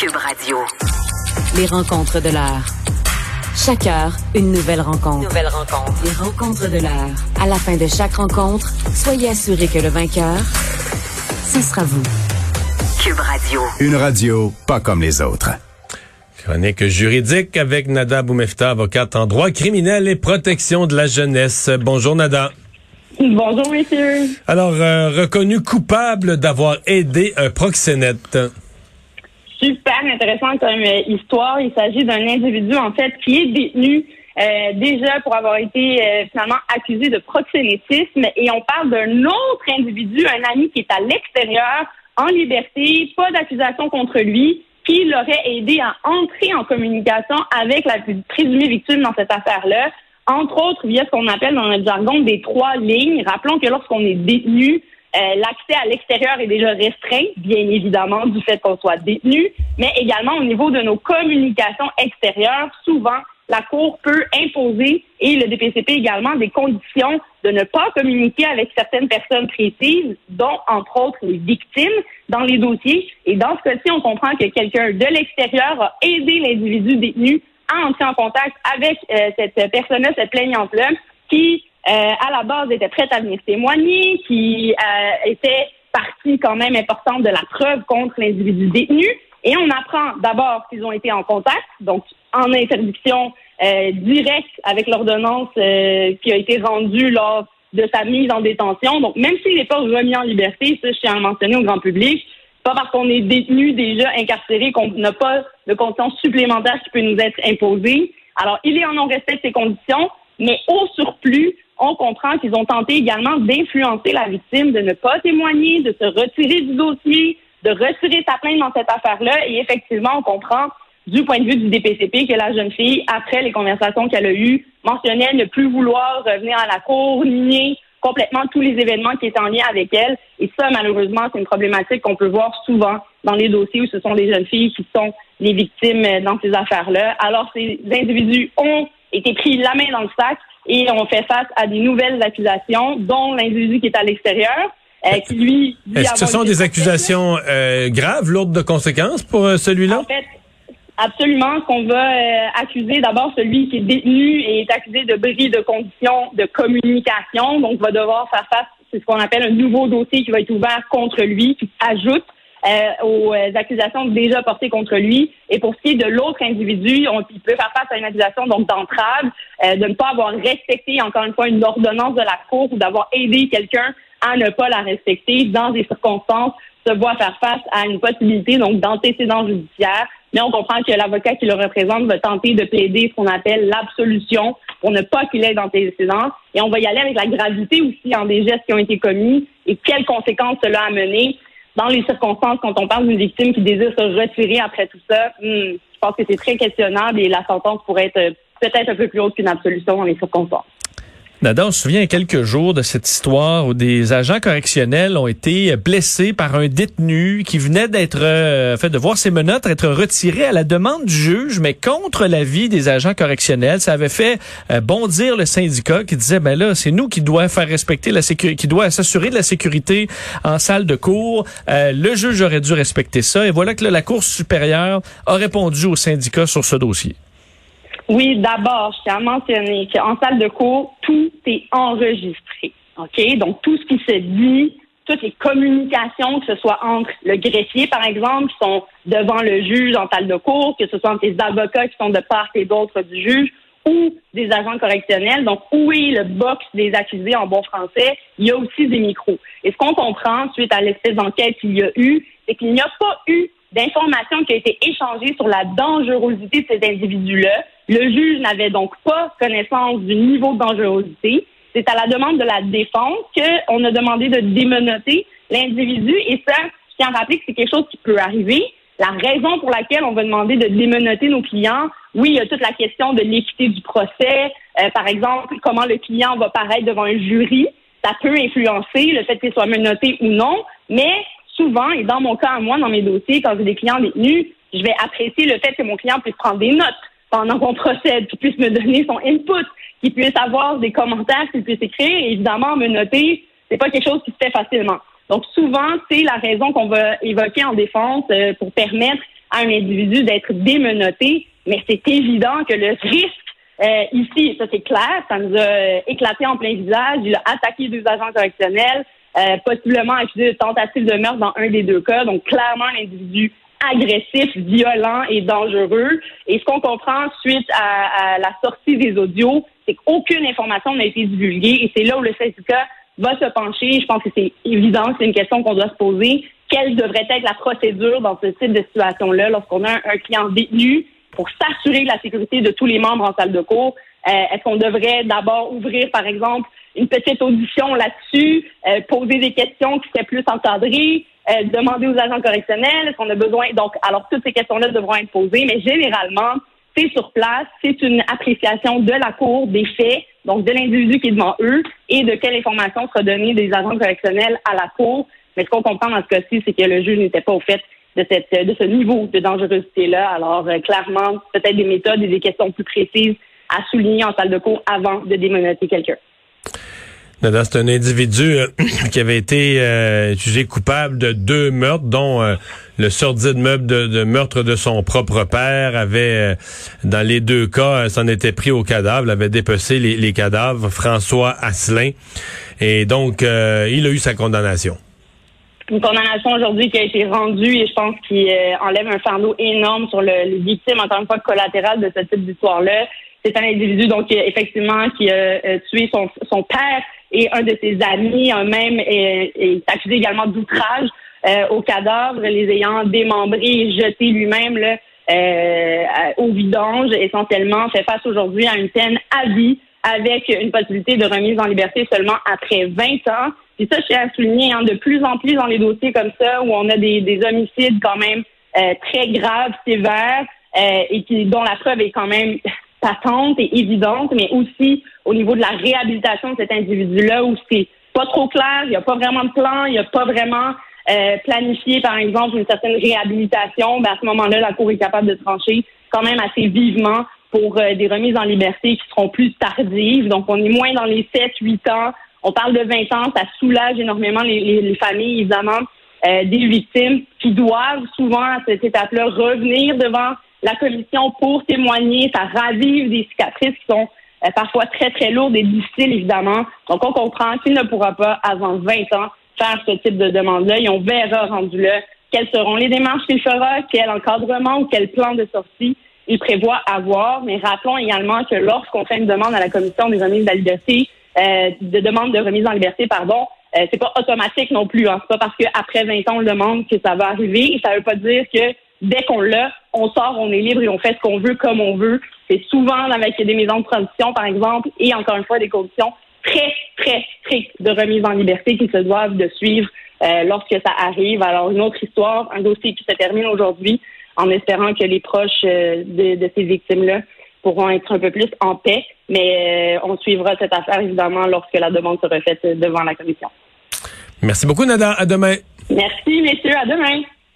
Cube Radio. Les rencontres de l'heure. Chaque heure, une nouvelle rencontre. Nouvelle rencontre. Les rencontres de l'heure. À la fin de chaque rencontre, soyez assurés que le vainqueur, ce sera vous. Cube Radio. Une radio pas comme les autres. Chronique juridique avec Nada Boumefta, avocate en droit criminel et protection de la jeunesse. Bonjour Nada. Bonjour, messieurs. Alors, euh, reconnu coupable d'avoir aidé un proxénète. Super intéressant comme euh, histoire. Il s'agit d'un individu, en fait, qui est détenu euh, déjà pour avoir été euh, finalement accusé de proxénétisme. Et on parle d'un autre individu, un ami qui est à l'extérieur, en liberté, pas d'accusation contre lui, qui l'aurait aidé à entrer en communication avec la présumée victime dans cette affaire-là entre autres via ce qu'on appelle dans notre jargon des trois lignes. Rappelons que lorsqu'on est détenu, euh, l'accès à l'extérieur est déjà restreint, bien évidemment, du fait qu'on soit détenu, mais également au niveau de nos communications extérieures. Souvent, la Cour peut imposer, et le DPCP également, des conditions de ne pas communiquer avec certaines personnes précises, dont, entre autres, les victimes dans les dossiers. Et dans ce cas-ci, on comprend que quelqu'un de l'extérieur a aidé l'individu détenu à entrer en contact avec euh, cette personne-là, cette plaignante-là, qui, à la base, était prête à venir témoigner, qui euh, était partie quand même importante de la preuve contre l'individu détenu. Et on apprend d'abord qu'ils ont été en contact, donc en interdiction directe avec l'ordonnance qui a été rendue lors de sa mise en détention. Donc, même s'il n'est pas remis en liberté, ça, je tiens à le mentionner au grand public, pas parce qu'on est détenu déjà incarcéré qu'on n'a pas de conditions supplémentaires qui peut nous être imposées. Alors, il est en non-respect de ces conditions, mais au surplus, on comprend qu'ils ont tenté également d'influencer la victime, de ne pas témoigner, de se retirer du dossier, de retirer sa plainte dans cette affaire-là. Et effectivement, on comprend du point de vue du DPCP que la jeune fille, après les conversations qu'elle a eues, mentionnait ne plus vouloir revenir à la cour, nier complètement tous les événements qui étaient en lien avec elle. Et ça, malheureusement, c'est une problématique qu'on peut voir souvent dans les dossiers où ce sont les jeunes filles qui sont les victimes dans ces affaires-là. Alors, ces individus ont été pris la main dans le sac et ont fait face à des nouvelles accusations, dont l'individu qui est à l'extérieur. Euh, qui lui, Est-ce que ce sont des accusations euh, graves, lourdes de conséquences pour euh, celui-là? En fait, Absolument, qu'on va accuser d'abord celui qui est détenu et est accusé de bris de conditions de communication, donc va devoir faire face, c'est ce qu'on appelle un nouveau dossier qui va être ouvert contre lui, qui ajoute euh, aux euh, accusations déjà portées contre lui. Et pour ce qui est de l'autre individu, on, il peut faire face à une accusation donc d'entrave, de ne pas avoir respecté encore une fois une ordonnance de la cour ou d'avoir aidé quelqu'un à ne pas la respecter dans des circonstances se voit faire face à une possibilité donc d'antécédent judiciaire mais on comprend que l'avocat qui le représente va tenter de plaider ce qu'on appelle l'absolution pour ne pas qu'il ait d'antécédents. Et on va y aller avec la gravité aussi en des gestes qui ont été commis et quelles conséquences cela a mené dans les circonstances quand on parle d'une victime qui désire se retirer après tout ça. Hmm, je pense que c'est très questionnable et la sentence pourrait être euh, peut-être un peu plus haute qu'une absolution dans les circonstances. Nada, on se souvient quelques jours de cette histoire où des agents correctionnels ont été blessés par un détenu qui venait d'être, euh, fait, de voir ses menottes être retirées à la demande du juge, mais contre l'avis des agents correctionnels. Ça avait fait euh, bondir le syndicat qui disait, ben là, c'est nous qui doit faire respecter la sécurité, qui doit s'assurer de la sécurité en salle de cours. Euh, le juge aurait dû respecter ça. Et voilà que la Cour supérieure a répondu au syndicat sur ce dossier. Oui, d'abord, je tiens à mentionner qu'en salle de cours, tout est enregistré. OK? Donc, tout ce qui se dit, toutes les communications, que ce soit entre le greffier, par exemple, qui sont devant le juge en salle de cours, que ce soit entre les avocats qui sont de part et d'autre du juge, ou des agents correctionnels. Donc, où est le box des accusés en bon français? Il y a aussi des micros. Et ce qu'on comprend suite à l'espèce d'enquête qu'il y a eu, c'est qu'il n'y a pas eu d'informations qui ont été échangées sur la dangerosité de ces individus-là. Le juge n'avait donc pas connaissance du niveau de dangerosité. C'est à la demande de la défense qu'on a demandé de démenoter l'individu et ça, je tiens à rappeler que c'est quelque chose qui peut arriver. La raison pour laquelle on va demander de démenoter nos clients, oui, il y a toute la question de l'équité du procès. Euh, par exemple, comment le client va paraître devant un jury. Ça peut influencer le fait qu'il soit menotté ou non, mais souvent, et dans mon cas à moi, dans mes dossiers, quand j'ai des clients détenus, je vais apprécier le fait que mon client puisse prendre des notes pendant qu'on procède, qu'il puisse me donner son input, qu'il puisse avoir des commentaires, qu'il puisse écrire. Évidemment, me noter, c'est pas quelque chose qui se fait facilement. Donc souvent, c'est la raison qu'on va évoquer en défense euh, pour permettre à un individu d'être démenotté, mais c'est évident que le risque euh, ici, ça c'est clair, ça nous a euh, éclaté en plein visage. Il a attaqué deux agents correctionnels, euh, possiblement accusé de tentative de meurtre dans un des deux cas. Donc clairement un individu agressif, violent et dangereux. Et ce qu'on comprend suite à, la sortie des audios, c'est qu'aucune information n'a été divulguée. Et c'est là où le syndicat va se pencher. Je pense que c'est évident, c'est une question qu'on doit se poser. Quelle devrait être la procédure dans ce type de situation-là lorsqu'on a un client détenu pour s'assurer de la sécurité de tous les membres en salle de cours? Euh, est-ce qu'on devrait d'abord ouvrir, par exemple, une petite audition là-dessus, euh, poser des questions qui seraient plus encadrées, euh, demander aux agents correctionnels, est-ce qu'on a besoin... Donc, alors, toutes ces questions-là devront être posées, mais généralement, c'est sur place, c'est une appréciation de la cour des faits, donc de l'individu qui est devant eux, et de quelle information sera donnée des agents correctionnels à la cour. Mais ce qu'on comprend dans ce cas-ci, c'est que le juge n'était pas au fait de, ce niveau de dangerosité-là. Alors, euh, clairement, peut-être des méthodes et des questions plus précises à souligner en salle de cours avant de démonétiser quelqu'un. C'est un individu euh, qui avait été euh, jugé coupable de deux meurtres, dont le sordide meuble de, meurtre de son propre père avait, dans les deux cas, s'en était pris au cadavre, avait dépecé les, les cadavres, François Asselin. Et donc, il a eu sa condamnation une condamnation aujourd'hui qui a été rendue et je pense qu'il euh, enlève un fardeau énorme sur le, les victimes, encore une fois, collatérales de ce type d'histoire-là. C'est un individu, donc, euh, effectivement, qui a euh, tué son, son, père et un de ses amis, un même est, est accusé également d'outrage au cadavre, les ayant démembrés et jetés lui-même là, au vidange, essentiellement, fait face aujourd'hui à une peine à vie avec une possibilité de remise en liberté seulement après 20 ans. Puis ça, je tiens à souligner, hein, de plus en plus dans les dossiers comme ça, où on a des, des homicides quand même euh, très graves, sévères, euh, et qui dont la preuve est quand même patente et évidente, mais aussi au niveau de la réhabilitation de cet individu-là, où c'est pas trop clair, il n'y a pas vraiment de plan, il n'y a pas vraiment euh, planifié, par exemple, une certaine réhabilitation, ben à ce moment-là, la Cour est capable de trancher quand même assez vivement pour euh, des remises en liberté qui seront plus tardives. Donc, on est moins dans les 7-8 ans. On parle de 20 ans. Ça soulage énormément les, les, familles, évidemment, euh, des victimes qui doivent souvent, à cette étape-là, revenir devant la commission pour témoigner. Ça ravive des cicatrices qui sont euh, parfois très, très lourdes et difficiles, évidemment. Donc, on comprend qu'il ne pourra pas, avant 20 ans, faire ce type de demande-là et on verra rendu là quelles seront les démarches qu'il fera, quel encadrement ou quel plan de sortie il prévoit avoir. Mais rappelons également que lorsqu'on fait une demande à la commission des remises de liberté, euh, de demande de remise en liberté, pardon, euh, c'est pas automatique non plus. Hein. C'est pas parce qu'après 20 ans on le demande que ça va arriver. Et ça veut pas dire que dès qu'on l'a, on sort, on est libre et on fait ce qu'on veut comme on veut. C'est souvent avec des maisons de transition, par exemple, et encore une fois des conditions très, très strictes de remise en liberté qui se doivent de suivre euh, lorsque ça arrive. Alors, une autre histoire, un dossier qui se termine aujourd'hui, en espérant que les proches euh, de, ces victimes-là pourront être un peu plus en paix. Mais euh, on suivra cette affaire, évidemment, lorsque la demande sera faite devant la commission. Merci beaucoup, Nada. À demain. Merci, messieurs. À demain.